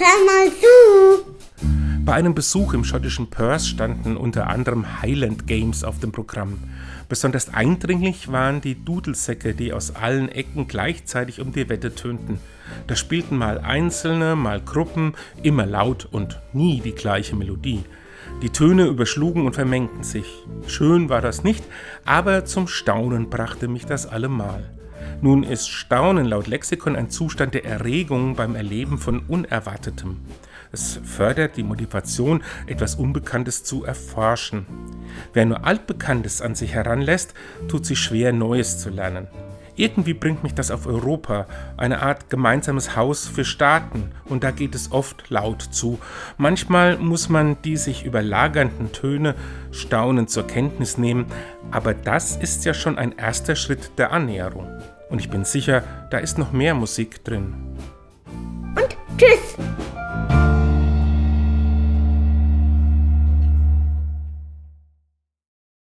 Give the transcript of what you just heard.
hör mal zu. Bei einem Besuch im schottischen Perth standen unter anderem Highland Games auf dem Programm. Besonders eindringlich waren die Dudelsäcke, die aus allen Ecken gleichzeitig um die Wette tönten. Da spielten mal Einzelne, mal Gruppen, immer laut und nie die gleiche Melodie. Die Töne überschlugen und vermengten sich. Schön war das nicht, aber zum Staunen brachte mich das allemal. Nun ist Staunen laut Lexikon ein Zustand der Erregung beim Erleben von Unerwartetem. Es fördert die Motivation, etwas Unbekanntes zu erforschen. Wer nur Altbekanntes an sich heranlässt, tut sich schwer, Neues zu lernen. Irgendwie bringt mich das auf Europa, eine Art gemeinsames Haus für Staaten, und da geht es oft laut zu. Manchmal muss man die sich überlagernden Töne staunend zur Kenntnis nehmen, aber das ist ja schon ein erster Schritt der Annäherung. Und ich bin sicher, da ist noch mehr Musik drin. Und tschüss.